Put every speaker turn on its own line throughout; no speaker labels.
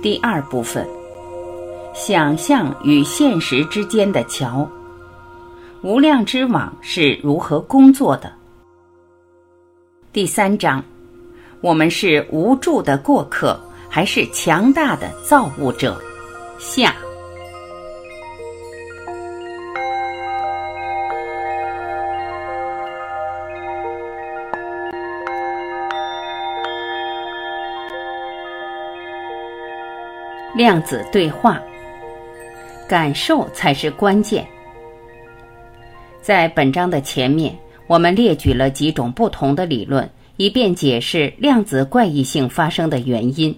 第二部分：想象与现实之间的桥。无量之网是如何工作的？第三章：我们是无助的过客，还是强大的造物者？下。量子对话，感受才是关键。在本章的前面，我们列举了几种不同的理论，以便解释量子怪异性发生的原因。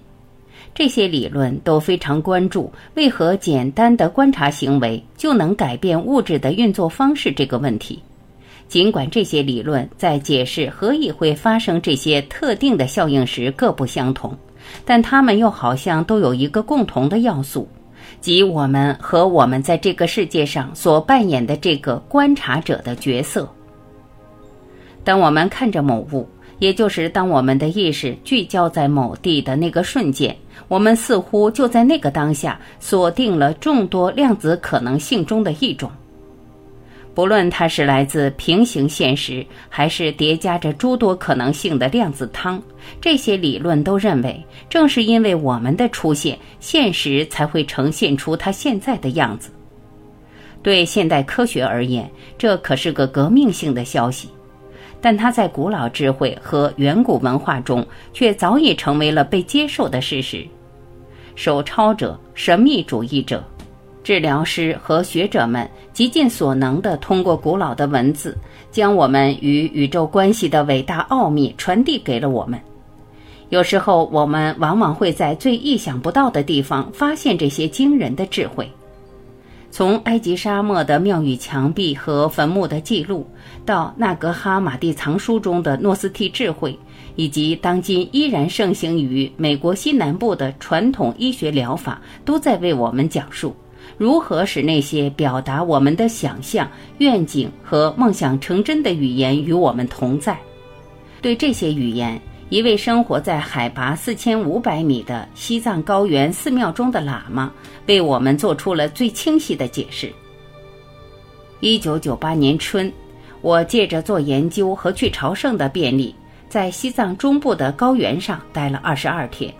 这些理论都非常关注为何简单的观察行为就能改变物质的运作方式这个问题。尽管这些理论在解释何以会发生这些特定的效应时各不相同。但他们又好像都有一个共同的要素，即我们和我们在这个世界上所扮演的这个观察者的角色。当我们看着某物，也就是当我们的意识聚焦在某地的那个瞬间，我们似乎就在那个当下锁定了众多量子可能性中的一种。不论它是来自平行现实，还是叠加着诸多可能性的量子汤，这些理论都认为，正是因为我们的出现，现实才会呈现出它现在的样子。对现代科学而言，这可是个革命性的消息，但它在古老智慧和远古文化中却早已成为了被接受的事实。手抄者、神秘主义者。治疗师和学者们极尽所能地通过古老的文字，将我们与宇宙关系的伟大奥秘传递给了我们。有时候，我们往往会在最意想不到的地方发现这些惊人的智慧。从埃及沙漠的庙宇墙壁和坟墓的记录，到纳格哈马蒂藏书中的诺斯替智慧，以及当今依然盛行于美国西南部的传统医学疗法，都在为我们讲述。如何使那些表达我们的想象、愿景和梦想成真的语言与我们同在？对这些语言，一位生活在海拔四千五百米的西藏高原寺庙中的喇嘛为我们做出了最清晰的解释。一九九八年春，我借着做研究和去朝圣的便利，在西藏中部的高原上待了二十二天。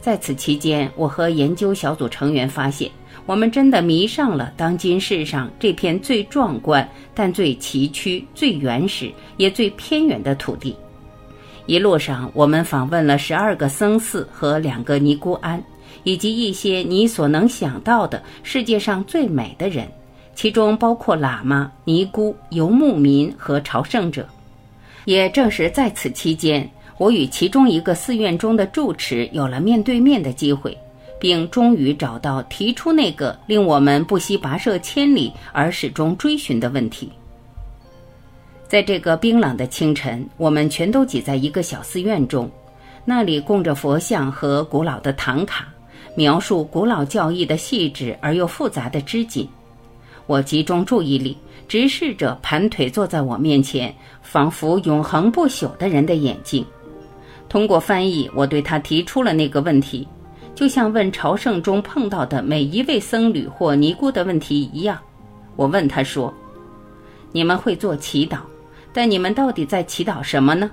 在此期间，我和研究小组成员发现。我们真的迷上了当今世上这片最壮观、但最崎岖、最原始也最偏远的土地。一路上，我们访问了十二个僧寺和两个尼姑庵，以及一些你所能想到的世界上最美的人，其中包括喇嘛、尼姑、游牧民和朝圣者。也正是在此期间，我与其中一个寺院中的住持有了面对面的机会。并终于找到提出那个令我们不惜跋涉千里而始终追寻的问题。在这个冰冷的清晨，我们全都挤在一个小寺院中，那里供着佛像和古老的唐卡，描述古老教义的细致而又复杂的织锦。我集中注意力，直视着盘腿坐在我面前，仿佛永恒不朽的人的眼睛。通过翻译，我对他提出了那个问题。就像问朝圣中碰到的每一位僧侣或尼姑的问题一样，我问他说：“你们会做祈祷，但你们到底在祈祷什么呢？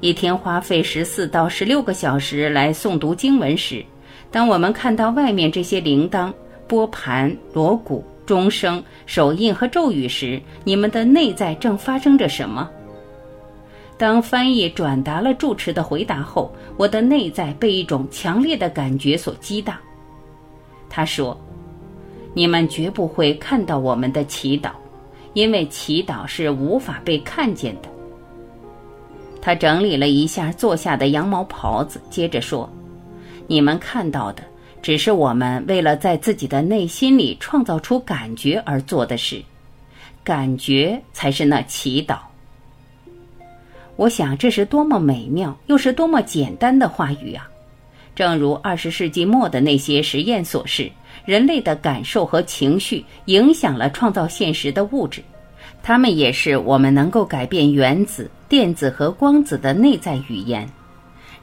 一天花费十四到十六个小时来诵读经文时，当我们看到外面这些铃铛、拨盘、锣鼓、钟声、手印和咒语时，你们的内在正发生着什么？”当翻译转达了住持的回答后，我的内在被一种强烈的感觉所激荡。他说：“你们绝不会看到我们的祈祷，因为祈祷是无法被看见的。”他整理了一下坐下的羊毛袍子，接着说：“你们看到的只是我们为了在自己的内心里创造出感觉而做的事，感觉才是那祈祷。”我想，这是多么美妙，又是多么简单的话语啊！正如二十世纪末的那些实验所示，人类的感受和情绪影响了创造现实的物质，它们也是我们能够改变原子、电子和光子的内在语言。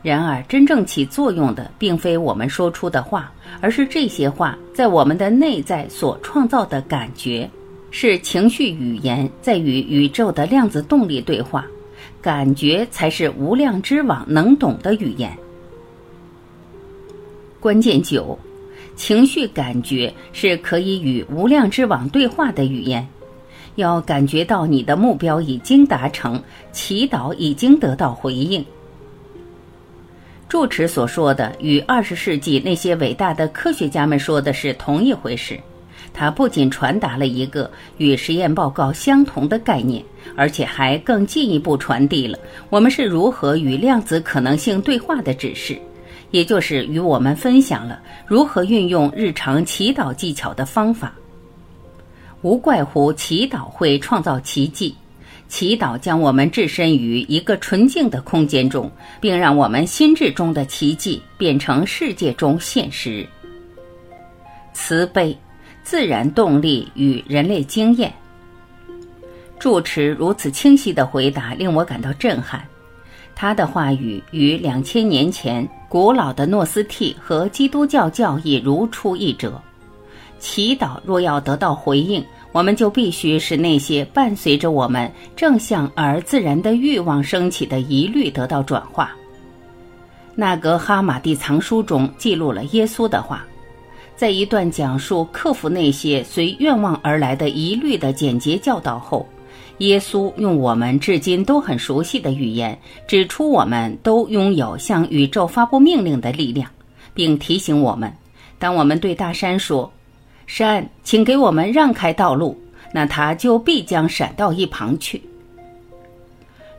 然而，真正起作用的并非我们说出的话，而是这些话在我们的内在所创造的感觉，是情绪语言在与宇宙的量子动力对话。感觉才是无量之网能懂的语言。关键九，情绪感觉是可以与无量之网对话的语言。要感觉到你的目标已经达成，祈祷已经得到回应。住持所说的与二十世纪那些伟大的科学家们说的是同一回事。它不仅传达了一个与实验报告相同的概念，而且还更进一步传递了我们是如何与量子可能性对话的指示，也就是与我们分享了如何运用日常祈祷技巧的方法。无怪乎祈祷会创造奇迹。祈祷将我们置身于一个纯净的空间中，并让我们心智中的奇迹变成世界中现实。慈悲、自然动力与人类经验。住持如此清晰的回答令我感到震撼。他的话语与两千年前古老的诺斯替和基督教教义如出一辙。祈祷若要得到回应。我们就必须使那些伴随着我们正向而自然的欲望升起的疑虑得到转化。纳格哈马蒂藏书中记录了耶稣的话，在一段讲述克服那些随愿望而来的疑虑的简洁教导后，耶稣用我们至今都很熟悉的语言，指出我们都拥有向宇宙发布命令的力量，并提醒我们：当我们对大山说。山，请给我们让开道路，那它就必将闪到一旁去。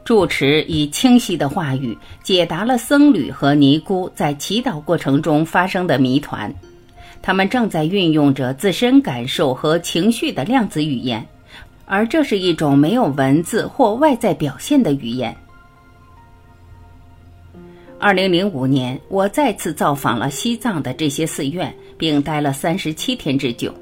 住持以清晰的话语解答了僧侣和尼姑在祈祷过程中发生的谜团，他们正在运用着自身感受和情绪的量子语言，而这是一种没有文字或外在表现的语言。二零零五年，我再次造访了西藏的这些寺院，并待了三十七天之久。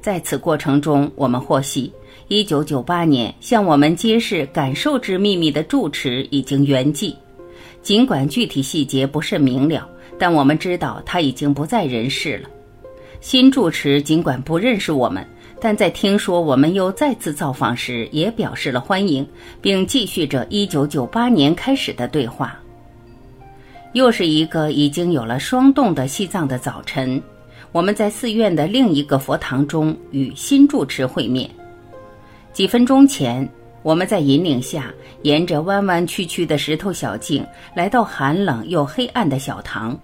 在此过程中，我们获悉，一九九八年向我们揭示感受之秘密的住持已经圆寂。尽管具体细节不甚明了，但我们知道他已经不在人世了。新住持尽管不认识我们，但在听说我们又再次造访时，也表示了欢迎，并继续着一九九八年开始的对话。又是一个已经有了霜冻的西藏的早晨，我们在寺院的另一个佛堂中与新住持会面。几分钟前，我们在引领下，沿着弯弯曲曲的石头小径来到寒冷又黑暗的小堂，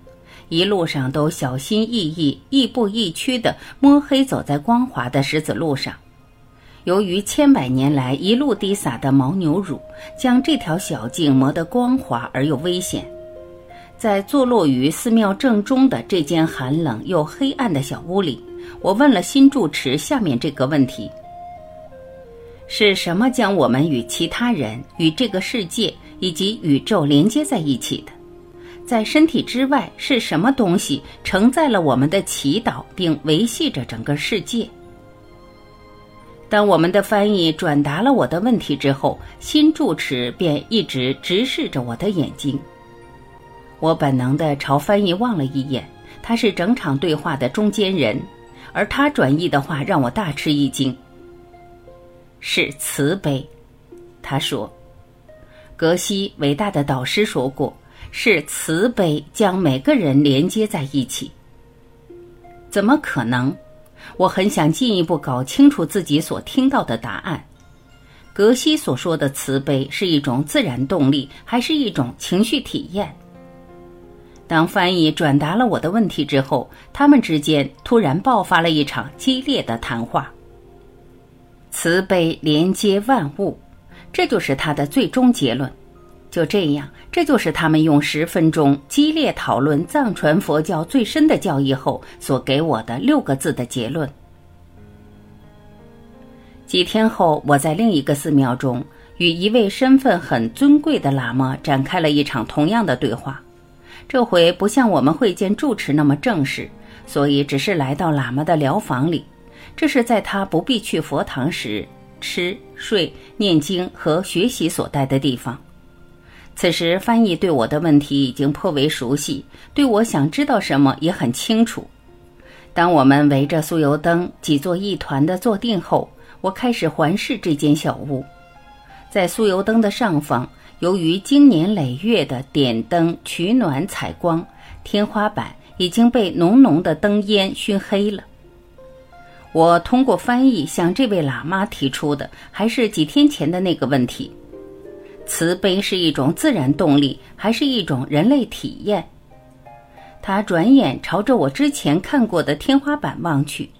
一路上都小心翼翼、亦步亦趋地摸黑走在光滑的石子路上。由于千百年来一路滴洒的牦牛乳，将这条小径磨得光滑而又危险。在坐落于寺庙正中的这间寒冷又黑暗的小屋里，我问了新住持下面这个问题：是什么将我们与其他人、与这个世界以及宇宙连接在一起的？在身体之外是什么东西承载了我们的祈祷，并维系着整个世界？当我们的翻译转达了我的问题之后，新住持便一直直视着我的眼睛。我本能的朝翻译望了一眼，他是整场对话的中间人，而他转译的话让我大吃一惊。是慈悲，他说，格西伟大的导师说过，是慈悲将每个人连接在一起。怎么可能？我很想进一步搞清楚自己所听到的答案。格西所说的慈悲是一种自然动力，还是一种情绪体验？当翻译转达了我的问题之后，他们之间突然爆发了一场激烈的谈话。慈悲连接万物，这就是他的最终结论。就这样，这就是他们用十分钟激烈讨论藏传佛教最深的教义后所给我的六个字的结论。几天后，我在另一个寺庙中与一位身份很尊贵的喇嘛展开了一场同样的对话。这回不像我们会见住持那么正式，所以只是来到喇嘛的疗房里。这是在他不必去佛堂时吃、睡、念经和学习所待的地方。此时翻译对我的问题已经颇为熟悉，对我想知道什么也很清楚。当我们围着酥油灯挤作一团的坐定后，我开始环视这间小屋。在酥油灯的上方，由于经年累月的点灯、取暖、采光，天花板已经被浓浓的灯烟熏黑了。我通过翻译向这位喇嘛提出的，还是几天前的那个问题：慈悲是一种自然动力，还是一种人类体验？他转眼朝着我之前看过的天花板望去，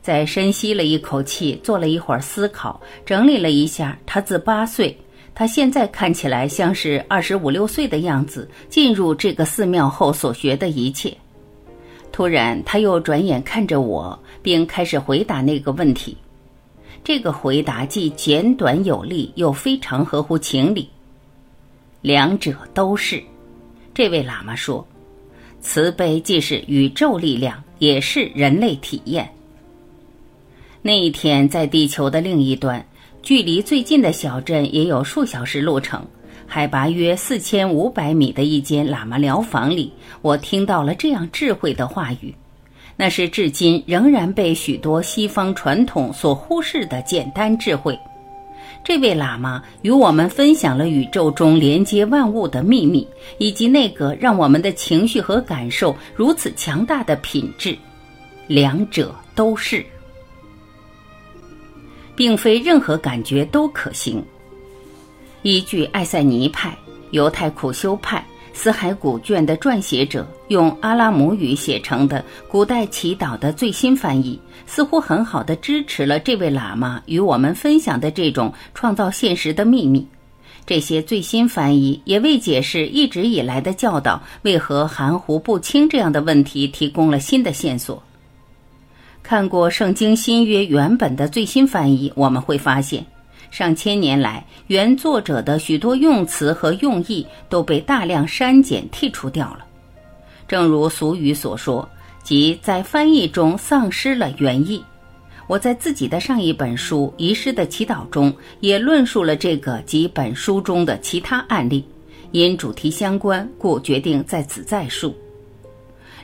在深吸了一口气，做了一会儿思考，整理了一下他自八岁，他现在看起来像是二十五六岁的样子，进入这个寺庙后所学的一切。突然，他又转眼看着我，并开始回答那个问题。这个回答既简短有力，又非常合乎情理。两者都是，这位喇嘛说。慈悲既是宇宙力量，也是人类体验。那一天，在地球的另一端，距离最近的小镇也有数小时路程，海拔约四千五百米的一间喇嘛疗房里，我听到了这样智慧的话语。那是至今仍然被许多西方传统所忽视的简单智慧。这位喇嘛与我们分享了宇宙中连接万物的秘密，以及那个让我们的情绪和感受如此强大的品质。两者都是，并非任何感觉都可行。依据艾塞尼派、犹太苦修派。死海古卷的撰写者用阿拉姆语写成的古代祈祷的最新翻译，似乎很好的支持了这位喇嘛与我们分享的这种创造现实的秘密。这些最新翻译也为解释一直以来的教导为何含糊不清这样的问题提供了新的线索。看过《圣经新约》原本的最新翻译，我们会发现。上千年来，原作者的许多用词和用意都被大量删减剔除掉了。正如俗语所说，即在翻译中丧失了原意。我在自己的上一本书《遗失的祈祷》中也论述了这个及本书中的其他案例，因主题相关，故决定在此再述。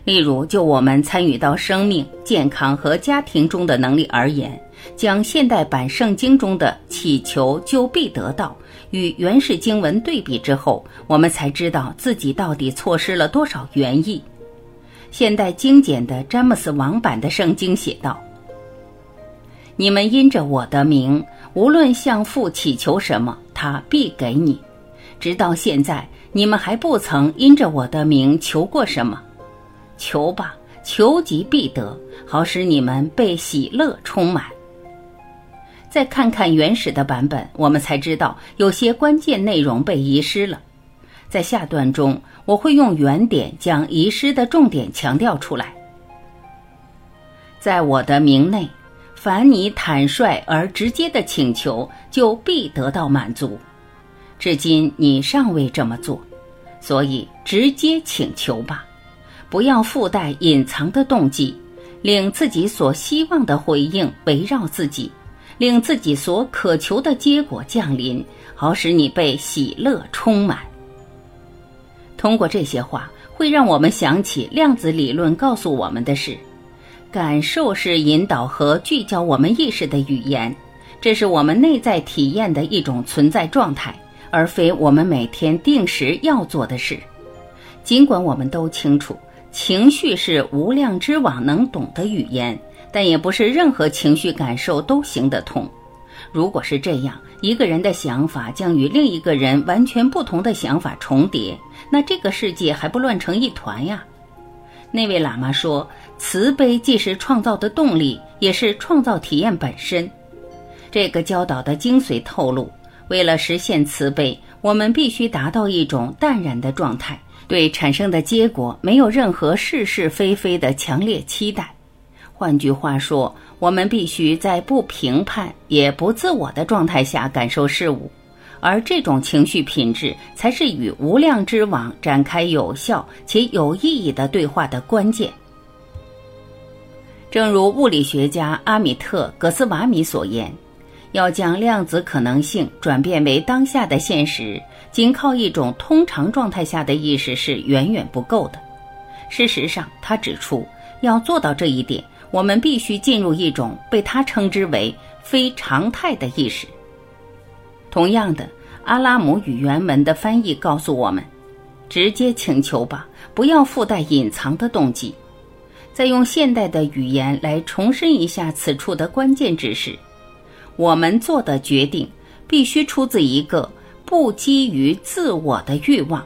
例如，就我们参与到生命、健康和家庭中的能力而言，将现代版圣经中的“祈求就必得到”与原始经文对比之后，我们才知道自己到底错失了多少原意。现代精简的詹姆斯王版的圣经写道：“你们因着我的名，无论向父祈求什么，他必给你。直到现在，你们还不曾因着我的名求过什么。”求吧，求即必得，好使你们被喜乐充满。再看看原始的版本，我们才知道有些关键内容被遗失了。在下段中，我会用原点将遗失的重点强调出来。在我的名内，凡你坦率而直接的请求，就必得到满足。至今你尚未这么做，所以直接请求吧。不要附带隐藏的动机，令自己所希望的回应围绕自己，令自己所渴求的结果降临，好使你被喜乐充满。通过这些话，会让我们想起量子理论告诉我们的是：感受是引导和聚焦我们意识的语言，这是我们内在体验的一种存在状态，而非我们每天定时要做的事。尽管我们都清楚。情绪是无量之网能懂的语言，但也不是任何情绪感受都行得通。如果是这样，一个人的想法将与另一个人完全不同的想法重叠，那这个世界还不乱成一团呀？那位喇嘛说：“慈悲既是创造的动力，也是创造体验本身。”这个教导的精髓透露：为了实现慈悲，我们必须达到一种淡然的状态。对产生的结果没有任何是是非非的强烈期待。换句话说，我们必须在不评判也不自我的状态下感受事物，而这种情绪品质才是与无量之网展开有效且有意义的对话的关键。正如物理学家阿米特·葛斯瓦米所言。要将量子可能性转变为当下的现实，仅靠一种通常状态下的意识是远远不够的。事实上，他指出，要做到这一点，我们必须进入一种被他称之为非常态的意识。同样的，阿拉姆语原文的翻译告诉我们：直接请求吧，不要附带隐藏的动机。再用现代的语言来重申一下此处的关键指示：我们做的决定必须出自一个不基于自我的欲望。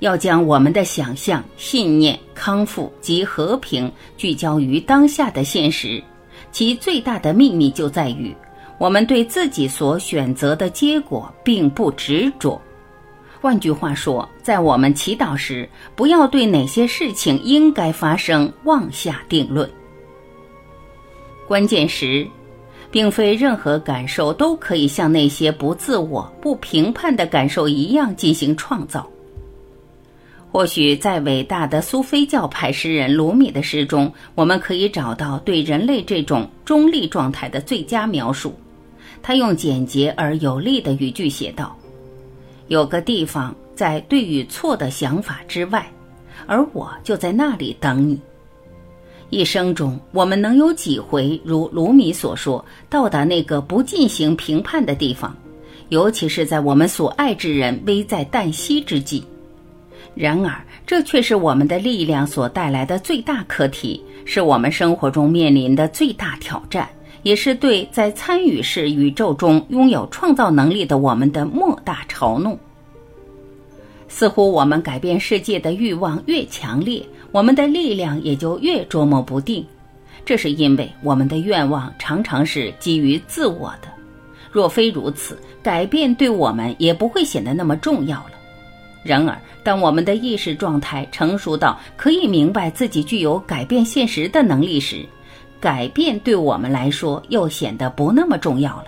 要将我们的想象、信念、康复及和平聚焦于当下的现实，其最大的秘密就在于，我们对自己所选择的结果并不执着。换句话说，在我们祈祷时，不要对哪些事情应该发生妄下定论。关键时，并非任何感受都可以像那些不自我、不评判的感受一样进行创造。或许在伟大的苏菲教派诗人鲁米的诗中，我们可以找到对人类这种中立状态的最佳描述。他用简洁而有力的语句写道：“有个地方在对与错的想法之外，而我就在那里等你。”一生中，我们能有几回如鲁米所说，到达那个不进行评判的地方，尤其是在我们所爱之人危在旦夕之际。然而，这却是我们的力量所带来的最大课题，是我们生活中面临的最大挑战，也是对在参与式宇宙中拥有创造能力的我们的莫大嘲弄。似乎我们改变世界的欲望越强烈，我们的力量也就越捉摸不定。这是因为我们的愿望常常是基于自我的。若非如此，改变对我们也不会显得那么重要了。然而，当我们的意识状态成熟到可以明白自己具有改变现实的能力时，改变对我们来说又显得不那么重要了。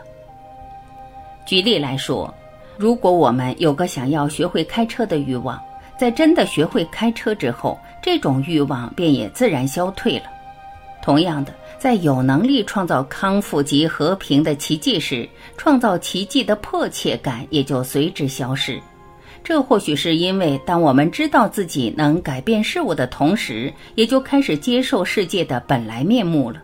举例来说，如果我们有个想要学会开车的欲望，在真的学会开车之后，这种欲望便也自然消退了。同样的，在有能力创造康复及和平的奇迹时，创造奇迹的迫切感也就随之消失。这或许是因为，当我们知道自己能改变事物的同时，也就开始接受世界的本来面目了。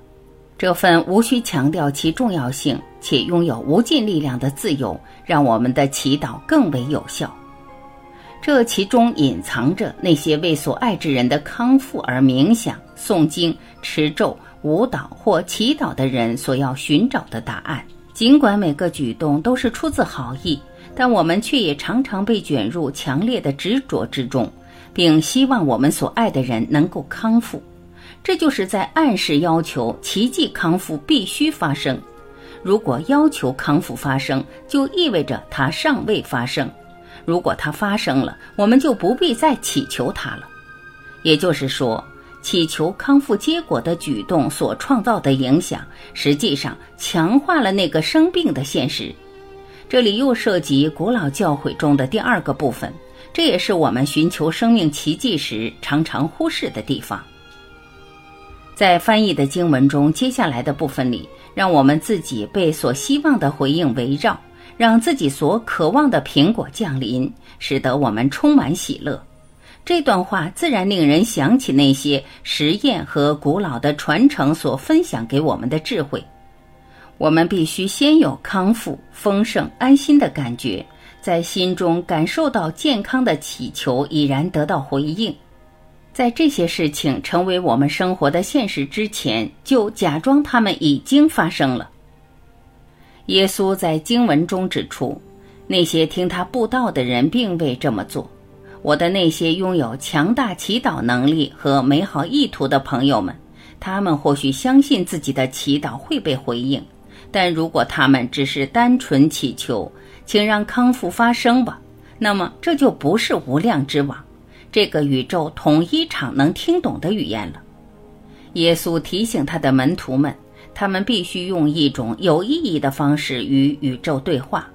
这份无需强调其重要性且拥有无尽力量的自由，让我们的祈祷更为有效。这其中隐藏着那些为所爱之人的康复而冥想、诵经、持咒、舞蹈或祈祷的人所要寻找的答案。尽管每个举动都是出自好意。但我们却也常常被卷入强烈的执着之中，并希望我们所爱的人能够康复。这就是在暗示要求奇迹康复必须发生。如果要求康复发生，就意味着它尚未发生。如果它发生了，我们就不必再祈求它了。也就是说，祈求康复结果的举动所创造的影响，实际上强化了那个生病的现实。这里又涉及古老教诲中的第二个部分，这也是我们寻求生命奇迹时常常忽视的地方。在翻译的经文中，接下来的部分里，让我们自己被所希望的回应围绕，让自己所渴望的苹果降临，使得我们充满喜乐。这段话自然令人想起那些实验和古老的传承所分享给我们的智慧。我们必须先有康复、丰盛、安心的感觉，在心中感受到健康的祈求已然得到回应。在这些事情成为我们生活的现实之前，就假装他们已经发生了。耶稣在经文中指出，那些听他布道的人并未这么做。我的那些拥有强大祈祷能力和美好意图的朋友们，他们或许相信自己的祈祷会被回应。但如果他们只是单纯祈求，请让康复发生吧，那么这就不是无量之网，这个宇宙统一场能听懂的语言了。耶稣提醒他的门徒们，他们必须用一种有意义的方式与宇宙对话。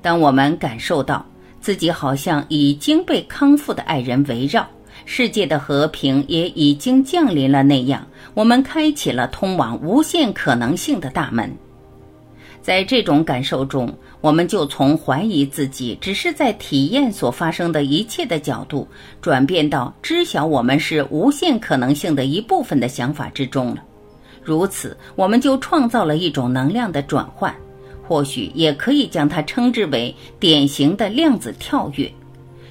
当我们感受到自己好像已经被康复的爱人围绕，世界的和平也已经降临了那样，我们开启了通往无限可能性的大门。在这种感受中，我们就从怀疑自己只是在体验所发生的一切的角度，转变到知晓我们是无限可能性的一部分的想法之中了。如此，我们就创造了一种能量的转换，或许也可以将它称之为典型的量子跳跃，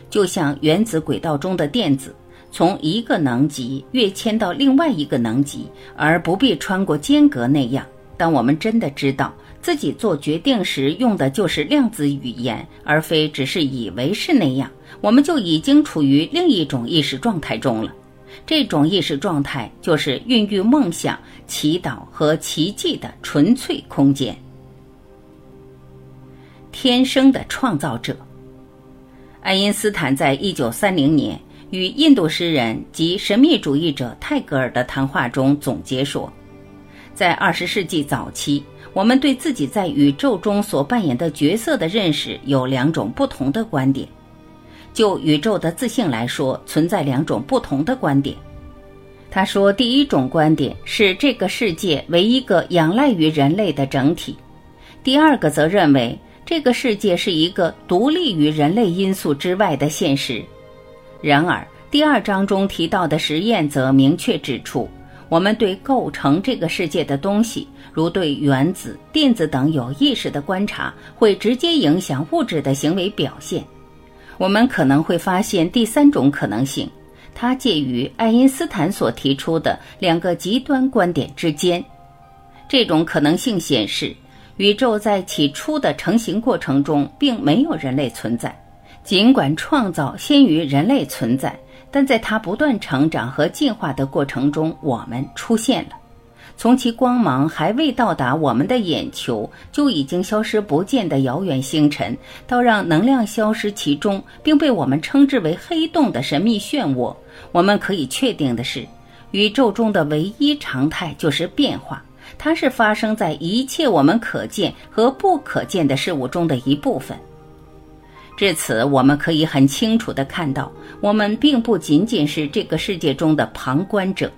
就像原子轨道中的电子从一个能级跃迁到另外一个能级，而不必穿过间隔那样。当我们真的知道。自己做决定时用的就是量子语言，而非只是以为是那样，我们就已经处于另一种意识状态中了。这种意识状态就是孕育梦想、祈祷和奇迹的纯粹空间。天生的创造者，爱因斯坦在一九三零年与印度诗人及神秘主义者泰戈尔的谈话中总结说，在二十世纪早期。我们对自己在宇宙中所扮演的角色的认识有两种不同的观点。就宇宙的自性来说，存在两种不同的观点。他说，第一种观点是这个世界为一个仰赖于人类的整体；第二个则认为这个世界是一个独立于人类因素之外的现实。然而，第二章中提到的实验则明确指出。我们对构成这个世界的东西，如对原子、电子等有意识的观察，会直接影响物质的行为表现。我们可能会发现第三种可能性，它介于爱因斯坦所提出的两个极端观点之间。这种可能性显示，宇宙在起初的成型过程中并没有人类存在，尽管创造先于人类存在。但在它不断成长和进化的过程中，我们出现了。从其光芒还未到达我们的眼球就已经消失不见的遥远星辰，到让能量消失其中并被我们称之为黑洞的神秘漩涡，我们可以确定的是，宇宙中的唯一常态就是变化。它是发生在一切我们可见和不可见的事物中的一部分。至此，我们可以很清楚地看到，我们并不仅仅是这个世界中的旁观者。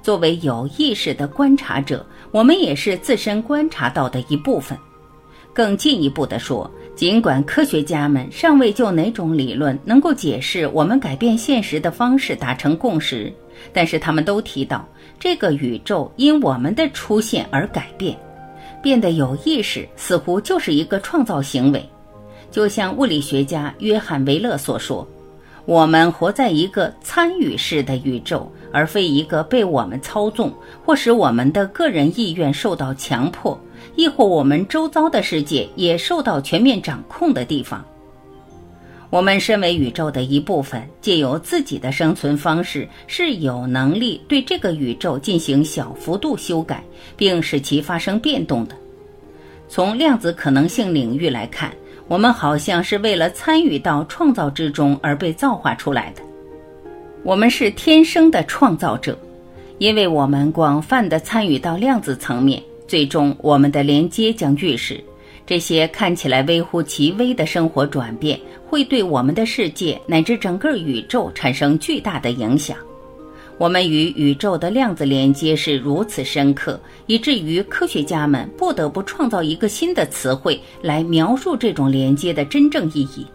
作为有意识的观察者，我们也是自身观察到的一部分。更进一步地说，尽管科学家们尚未就哪种理论能够解释我们改变现实的方式达成共识，但是他们都提到，这个宇宙因我们的出现而改变，变得有意识，似乎就是一个创造行为。就像物理学家约翰·维勒所说：“我们活在一个参与式的宇宙，而非一个被我们操纵或使我们的个人意愿受到强迫，亦或我们周遭的世界也受到全面掌控的地方。我们身为宇宙的一部分，借由自己的生存方式，是有能力对这个宇宙进行小幅度修改，并使其发生变动的。从量子可能性领域来看。”我们好像是为了参与到创造之中而被造化出来的。我们是天生的创造者，因为我们广泛的参与到量子层面，最终我们的连接将预示，这些看起来微乎其微的生活转变会对我们的世界乃至整个宇宙产生巨大的影响。我们与宇宙的量子连接是如此深刻，以至于科学家们不得不创造一个新的词汇来描述这种连接的真正意义。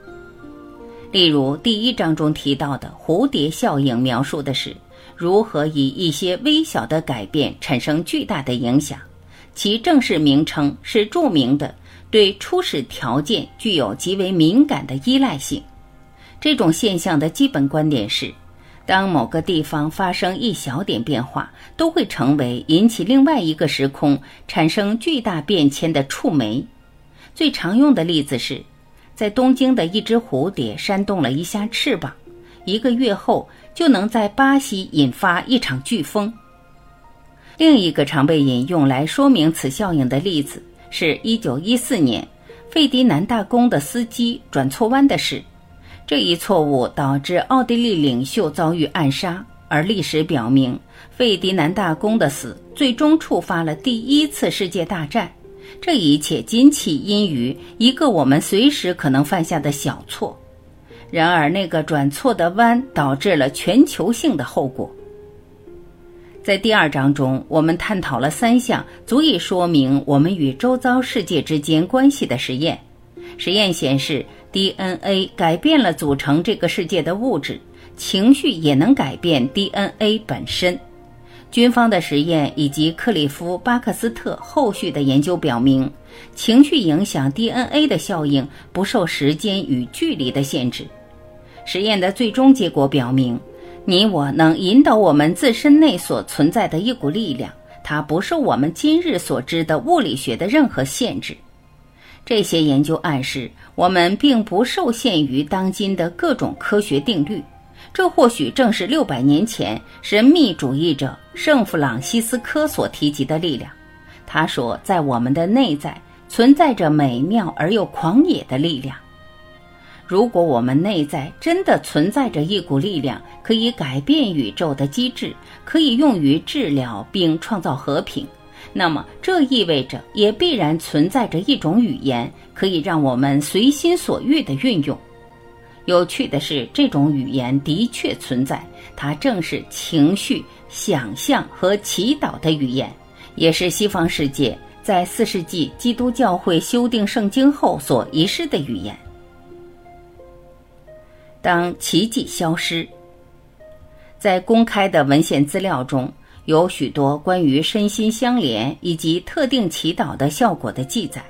例如，第一章中提到的蝴蝶效应，描述的是如何以一些微小的改变产生巨大的影响。其正式名称是著名的对初始条件具有极为敏感的依赖性。这种现象的基本观点是。当某个地方发生一小点变化，都会成为引起另外一个时空产生巨大变迁的触媒。最常用的例子是，在东京的一只蝴蝶扇动了一下翅膀，一个月后就能在巴西引发一场飓风。另一个常被引用来说明此效应的例子，是一九一四年费迪南大公的司机转错弯的事。这一错误导致奥地利领袖遭遇暗杀，而历史表明，费迪南大公的死最终触发了第一次世界大战。这一切仅起因于一个我们随时可能犯下的小错，然而那个转错的弯导致了全球性的后果。在第二章中，我们探讨了三项足以说明我们与周遭世界之间关系的实验。实验显示，DNA 改变了组成这个世界的物质，情绪也能改变 DNA 本身。军方的实验以及克里夫·巴克斯特后续的研究表明，情绪影响 DNA 的效应不受时间与距离的限制。实验的最终结果表明。你我能引导我们自身内所存在的一股力量，它不受我们今日所知的物理学的任何限制。这些研究暗示，我们并不受限于当今的各种科学定律。这或许正是六百年前神秘主义者圣弗朗西斯科所提及的力量。他说，在我们的内在存在着美妙而又狂野的力量。如果我们内在真的存在着一股力量，可以改变宇宙的机制，可以用于治疗并创造和平，那么这意味着也必然存在着一种语言，可以让我们随心所欲地运用。有趣的是，这种语言的确存在，它正是情绪、想象和祈祷的语言，也是西方世界在四世纪基督教会修订圣经后所遗失的语言。当奇迹消失，在公开的文献资料中有许多关于身心相连以及特定祈祷的效果的记载。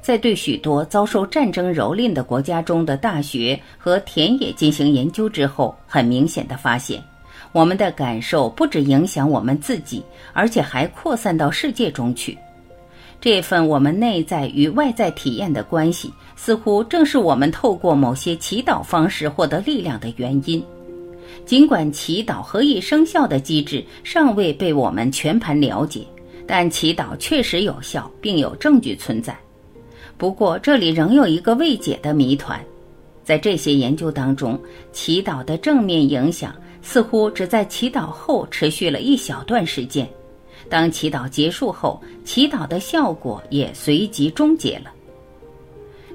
在对许多遭受战争蹂躏的国家中的大学和田野进行研究之后，很明显的发现，我们的感受不只影响我们自己，而且还扩散到世界中去。这份我们内在与外在体验的关系。似乎正是我们透过某些祈祷方式获得力量的原因。尽管祈祷何以生效的机制尚未被我们全盘了解，但祈祷确实有效，并有证据存在。不过，这里仍有一个未解的谜团。在这些研究当中，祈祷的正面影响似乎只在祈祷后持续了一小段时间。当祈祷结束后，祈祷的效果也随即终结了。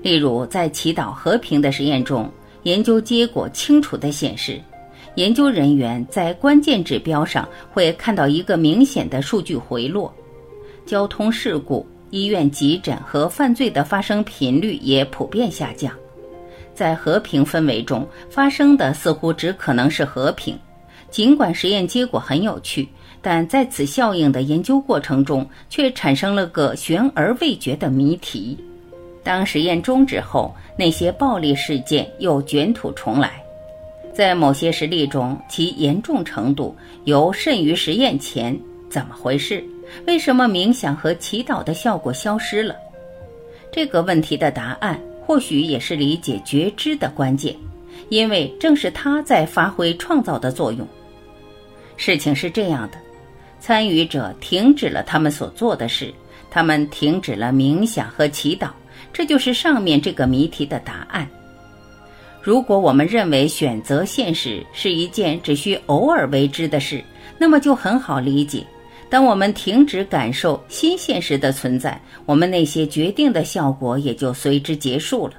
例如，在祈祷和平的实验中，研究结果清楚地显示，研究人员在关键指标上会看到一个明显的数据回落，交通事故、医院急诊和犯罪的发生频率也普遍下降。在和平氛围中发生的似乎只可能是和平，尽管实验结果很有趣，但在此效应的研究过程中却产生了个悬而未决的谜题。当实验终止后，那些暴力事件又卷土重来。在某些实例中，其严重程度尤甚于实验前。怎么回事？为什么冥想和祈祷的效果消失了？这个问题的答案或许也是理解觉知的关键，因为正是它在发挥创造的作用。事情是这样的：参与者停止了他们所做的事，他们停止了冥想和祈祷。这就是上面这个谜题的答案。如果我们认为选择现实是一件只需偶尔为之的事，那么就很好理解。当我们停止感受新现实的存在，我们那些决定的效果也就随之结束了。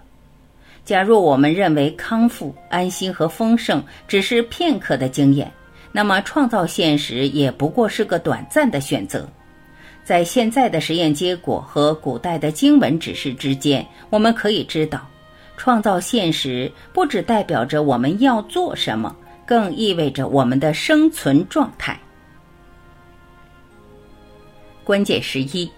假若我们认为康复、安心和丰盛只是片刻的经验，那么创造现实也不过是个短暂的选择。在现在的实验结果和古代的经文指示之间，我们可以知道，创造现实不只代表着我们要做什么，更意味着我们的生存状态。关键十一，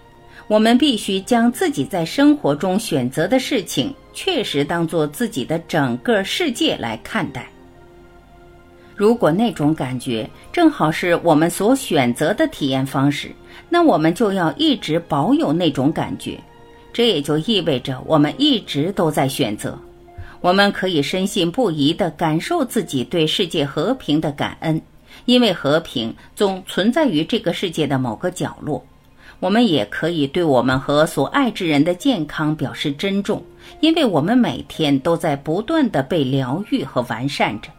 我们必须将自己在生活中选择的事情，确实当做自己的整个世界来看待。如果那种感觉正好是我们所选择的体验方式，那我们就要一直保有那种感觉。这也就意味着我们一直都在选择。我们可以深信不疑地感受自己对世界和平的感恩，因为和平总存在于这个世界的某个角落。我们也可以对我们和所爱之人的健康表示珍重，因为我们每天都在不断地被疗愈和完善着。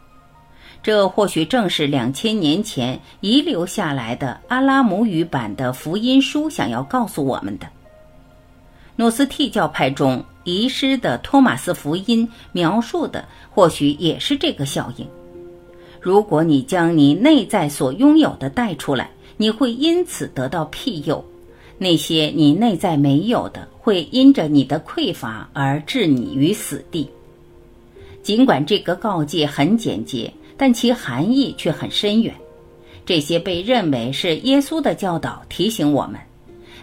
这或许正是两千年前遗留下来的阿拉姆语版的福音书想要告诉我们的。诺斯替教派中遗失的托马斯福音描述的或许也是这个效应。如果你将你内在所拥有的带出来，你会因此得到庇佑；那些你内在没有的，会因着你的匮乏而置你于死地。尽管这个告诫很简洁，但其含义却很深远。这些被认为是耶稣的教导，提醒我们。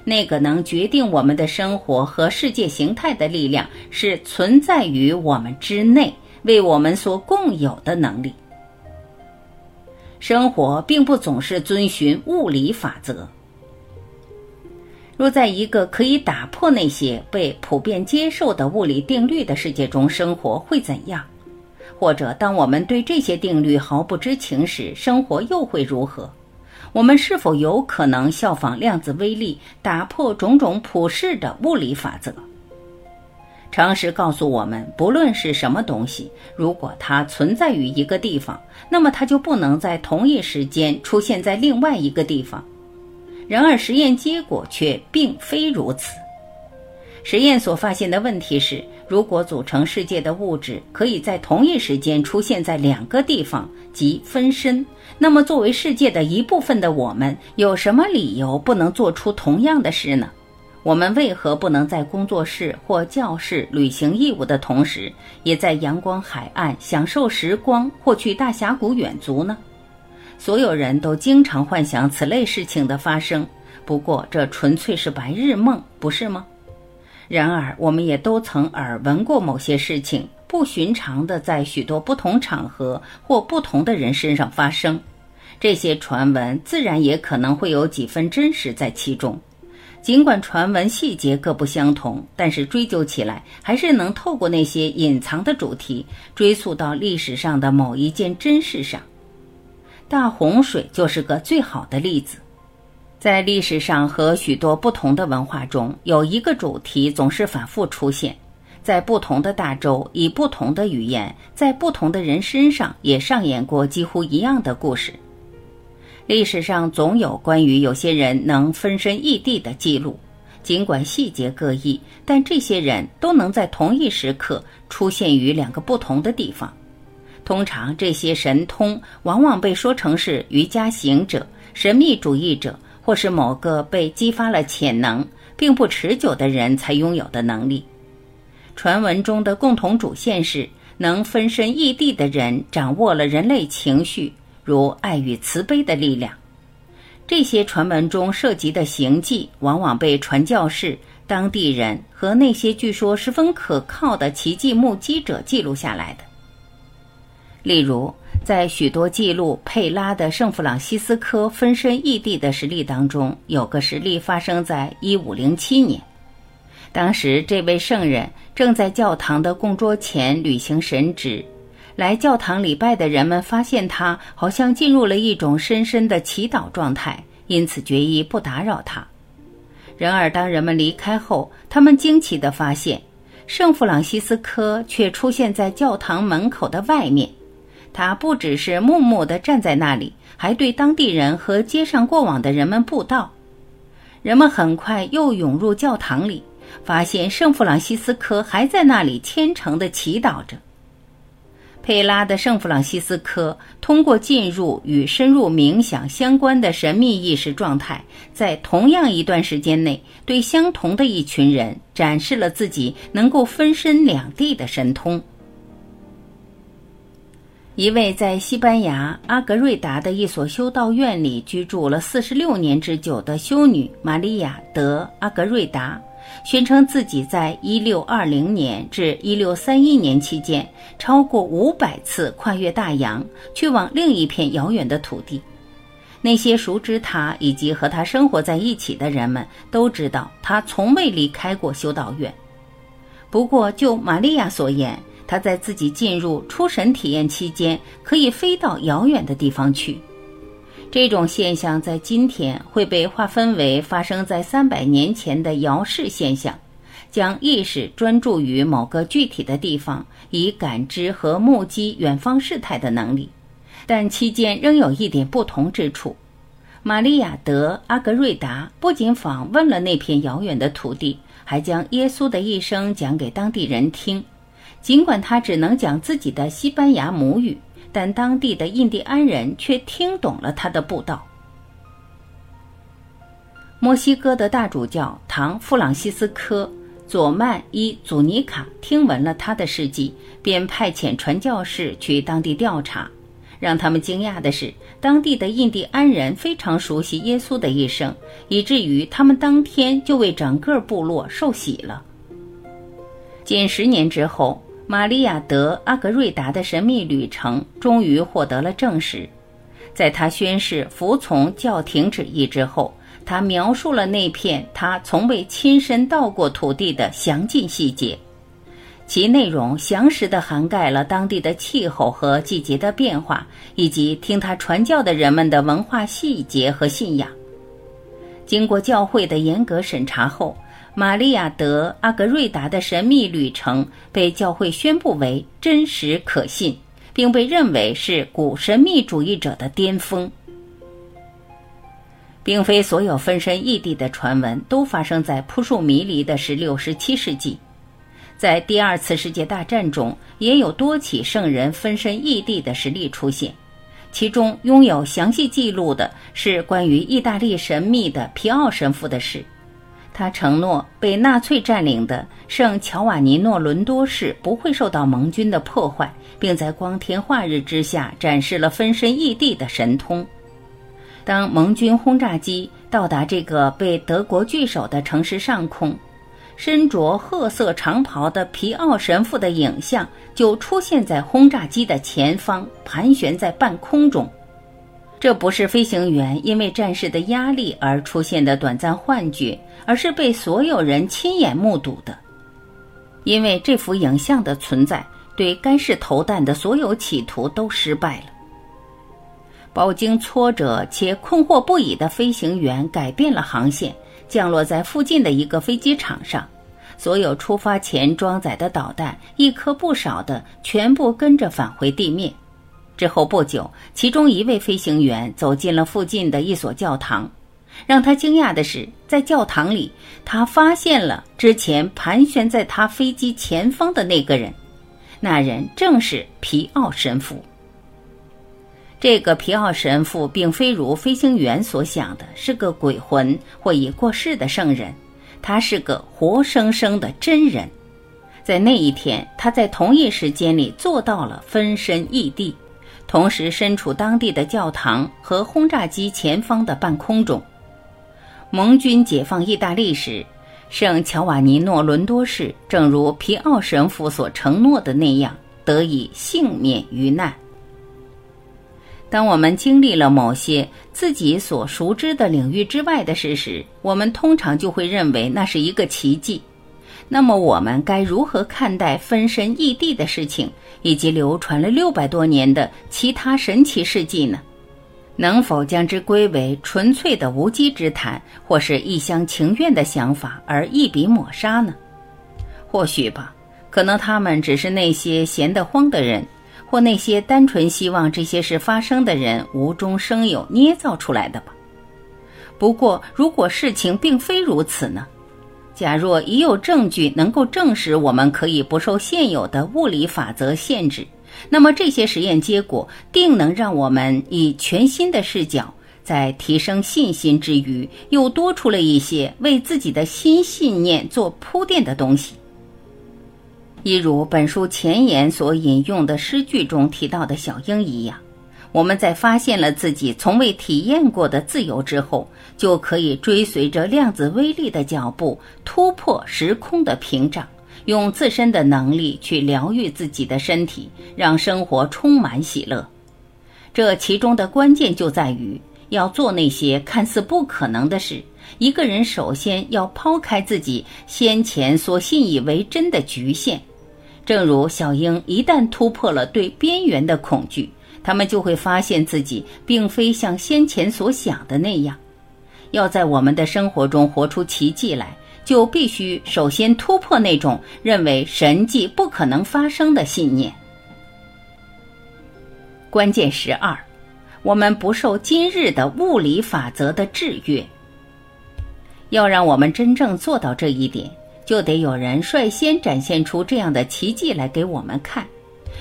那个能决定我们的生活和世界形态的力量，是存在于我们之内，为我们所共有的能力。生活并不总是遵循物理法则。若在一个可以打破那些被普遍接受的物理定律的世界中生活，会怎样？或者，当我们对这些定律毫不知情时，生活又会如何？我们是否有可能效仿量子威力，打破种种普世的物理法则？常识告诉我们，不论是什么东西，如果它存在于一个地方，那么它就不能在同一时间出现在另外一个地方。然而，实验结果却并非如此。实验所发现的问题是：如果组成世界的物质可以在同一时间出现在两个地方，即分身。那么，作为世界的一部分的我们，有什么理由不能做出同样的事呢？我们为何不能在工作室或教室履行义务的同时，也在阳光海岸享受时光或去大峡谷远足呢？所有人都经常幻想此类事情的发生，不过这纯粹是白日梦，不是吗？然而，我们也都曾耳闻过某些事情不寻常的在许多不同场合或不同的人身上发生。这些传闻自然也可能会有几分真实在其中，尽管传闻细节各不相同，但是追究起来还是能透过那些隐藏的主题，追溯到历史上的某一件真事上。大洪水就是个最好的例子。在历史上和许多不同的文化中，有一个主题总是反复出现，在不同的大洲，以不同的语言，在不同的人身上也上演过几乎一样的故事。历史上总有关于有些人能分身异地的记录，尽管细节各异，但这些人都能在同一时刻出现于两个不同的地方。通常，这些神通往往被说成是瑜伽行者、神秘主义者，或是某个被激发了潜能并不持久的人才拥有的能力。传闻中的共同主线是，能分身异地的人掌握了人类情绪。如爱与慈悲的力量，这些传闻中涉及的行迹，往往被传教士、当地人和那些据说十分可靠的奇迹目击者记录下来的。例如，在许多记录佩拉的圣弗朗西斯科分身异地的实例当中，有个实例发生在一五零七年，当时这位圣人正在教堂的供桌前履行神职。来教堂礼拜的人们发现他好像进入了一种深深的祈祷状态，因此决意不打扰他。然而，当人们离开后，他们惊奇地发现，圣弗朗西斯科却出现在教堂门口的外面。他不只是默默地站在那里，还对当地人和街上过往的人们布道。人们很快又涌入教堂里，发现圣弗朗西斯科还在那里虔诚地祈祷着。佩拉的圣弗朗西斯科通过进入与深入冥想相关的神秘意识状态，在同样一段时间内，对相同的一群人展示了自己能够分身两地的神通。一位在西班牙阿格瑞达的一所修道院里居住了四十六年之久的修女玛利亚·德·阿格瑞达。宣称自己在1620年至1631年期间，超过500次跨越大洋，去往另一片遥远的土地。那些熟知他以及和他生活在一起的人们都知道，他从未离开过修道院。不过，就玛利亚所言，他在自己进入出神体验期间，可以飞到遥远的地方去。这种现象在今天会被划分为发生在三百年前的遥视现象，将意识专注于某个具体的地方，以感知和目击远方事态的能力。但期间仍有一点不同之处：玛利亚·德·阿格瑞达不仅访问了那片遥远的土地，还将耶稣的一生讲给当地人听，尽管他只能讲自己的西班牙母语。但当地的印第安人却听懂了他的布道。墨西哥的大主教唐·弗朗西斯科·佐曼伊祖尼卡听闻了他的事迹，便派遣传教士去当地调查。让他们惊讶的是，当地的印第安人非常熟悉耶稣的一生，以至于他们当天就为整个部落受洗了。近十年之后，玛利亚·德·阿格瑞达的神秘旅程终于获得了证实。在他宣誓服从教廷旨意之后，他描述了那片他从未亲身到过土地的详尽细节，其内容详实地涵盖了当地的气候和季节的变化，以及听他传教的人们的文化细节和信仰。经过教会的严格审查后，玛利亚·德·阿格瑞达的神秘旅程被教会宣布为真实可信，并被认为是古神秘主义者的巅峰。并非所有分身异地的传闻都发生在扑朔迷离的十六、十七世纪，在第二次世界大战中，也有多起圣人分身异地的实例出现。其中拥有详细记录的是关于意大利神秘的皮奥神父的事。他承诺被纳粹占领的圣乔瓦尼诺伦多市不会受到盟军的破坏，并在光天化日之下展示了分身异地的神通。当盟军轰炸机到达这个被德国据守的城市上空，身着褐色长袍的皮奥神父的影像就出现在轰炸机的前方，盘旋在半空中。这不是飞行员因为战事的压力而出现的短暂幻觉，而是被所有人亲眼目睹的。因为这幅影像的存在，对该市投弹的所有企图都失败了。饱经挫折且困惑不已的飞行员改变了航线，降落在附近的一个飞机场上。所有出发前装载的导弹，一颗不少的，全部跟着返回地面。之后不久，其中一位飞行员走进了附近的一所教堂。让他惊讶的是，在教堂里，他发现了之前盘旋在他飞机前方的那个人。那人正是皮奥神父。这个皮奥神父并非如飞行员所想的是个鬼魂或已过世的圣人，他是个活生生的真人。在那一天，他在同一时间里做到了分身异地，同时身处当地的教堂和轰炸机前方的半空中。盟军解放意大利时，圣乔瓦尼诺伦多市正如皮奥神父所承诺的那样，得以幸免于难。当我们经历了某些自己所熟知的领域之外的事时，我们通常就会认为那是一个奇迹。那么，我们该如何看待分身异地的事情，以及流传了六百多年的其他神奇事迹呢？能否将之归为纯粹的无稽之谈，或是一厢情愿的想法而一笔抹杀呢？或许吧，可能他们只是那些闲得慌的人。或那些单纯希望这些事发生的人无中生有捏造出来的吧。不过，如果事情并非如此呢？假若已有证据能够证实我们可以不受现有的物理法则限制，那么这些实验结果定能让我们以全新的视角，在提升信心之余，又多出了一些为自己的新信念做铺垫的东西。一如本书前言所引用的诗句中提到的小鹰一样，我们在发现了自己从未体验过的自由之后，就可以追随着量子威力的脚步，突破时空的屏障，用自身的能力去疗愈自己的身体，让生活充满喜乐。这其中的关键就在于要做那些看似不可能的事。一个人首先要抛开自己先前所信以为真的局限。正如小英一旦突破了对边缘的恐惧，他们就会发现自己并非像先前所想的那样。要在我们的生活中活出奇迹来，就必须首先突破那种认为神迹不可能发生的信念。关键十二，我们不受今日的物理法则的制约。要让我们真正做到这一点。就得有人率先展现出这样的奇迹来给我们看。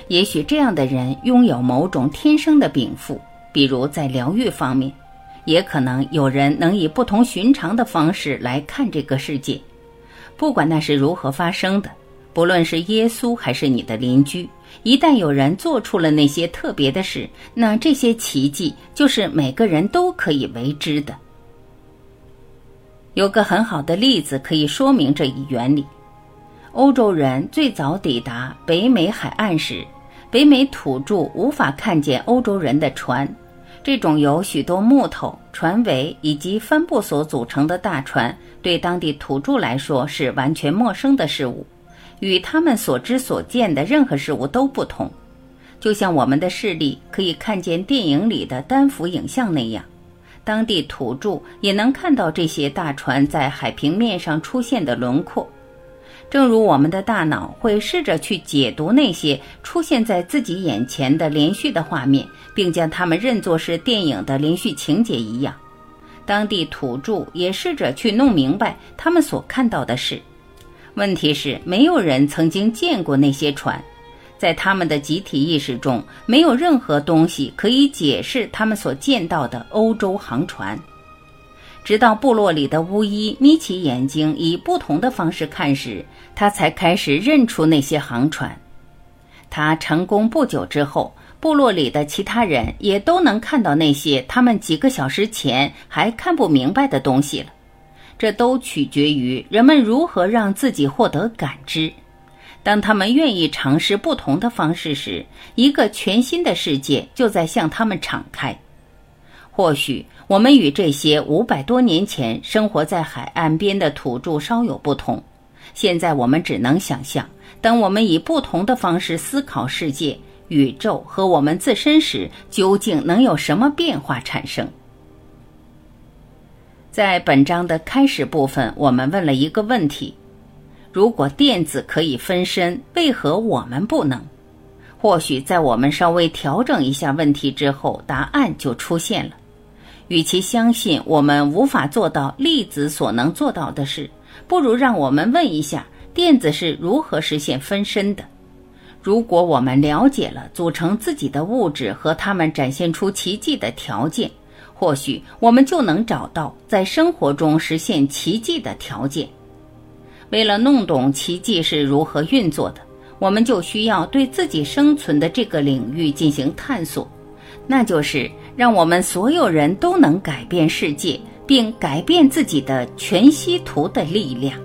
也许这样的人拥有某种天生的禀赋，比如在疗愈方面；也可能有人能以不同寻常的方式来看这个世界。不管那是如何发生的，不论是耶稣还是你的邻居，一旦有人做出了那些特别的事，那这些奇迹就是每个人都可以为之的。有个很好的例子可以说明这一原理：欧洲人最早抵达北美海岸时，北美土著无法看见欧洲人的船。这种由许多木头、船尾以及帆布所组成的大船，对当地土著来说是完全陌生的事物，与他们所知所见的任何事物都不同。就像我们的视力可以看见电影里的单幅影像那样，当地土著也能看到这些大船在海平面上出现的轮廓。正如我们的大脑会试着去解读那些出现在自己眼前的连续的画面，并将它们认作是电影的连续情节一样，当地土著也试着去弄明白他们所看到的事。问题是，没有人曾经见过那些船，在他们的集体意识中，没有任何东西可以解释他们所见到的欧洲航船。直到部落里的巫医眯起眼睛，以不同的方式看时，他才开始认出那些航船。他成功不久之后，部落里的其他人也都能看到那些他们几个小时前还看不明白的东西了。这都取决于人们如何让自己获得感知。当他们愿意尝试不同的方式时，一个全新的世界就在向他们敞开。或许我们与这些五百多年前生活在海岸边的土著稍有不同。现在我们只能想象，当我们以不同的方式思考世界、宇宙和我们自身时，究竟能有什么变化产生。在本章的开始部分，我们问了一个问题：如果电子可以分身，为何我们不能？或许在我们稍微调整一下问题之后，答案就出现了。与其相信我们无法做到粒子所能做到的事，不如让我们问一下电子是如何实现分身的。如果我们了解了组成自己的物质和它们展现出奇迹的条件，或许我们就能找到在生活中实现奇迹的条件。为了弄懂奇迹是如何运作的，我们就需要对自己生存的这个领域进行探索，那就是。让我们所有人都能改变世界，并改变自己的全息图的力量。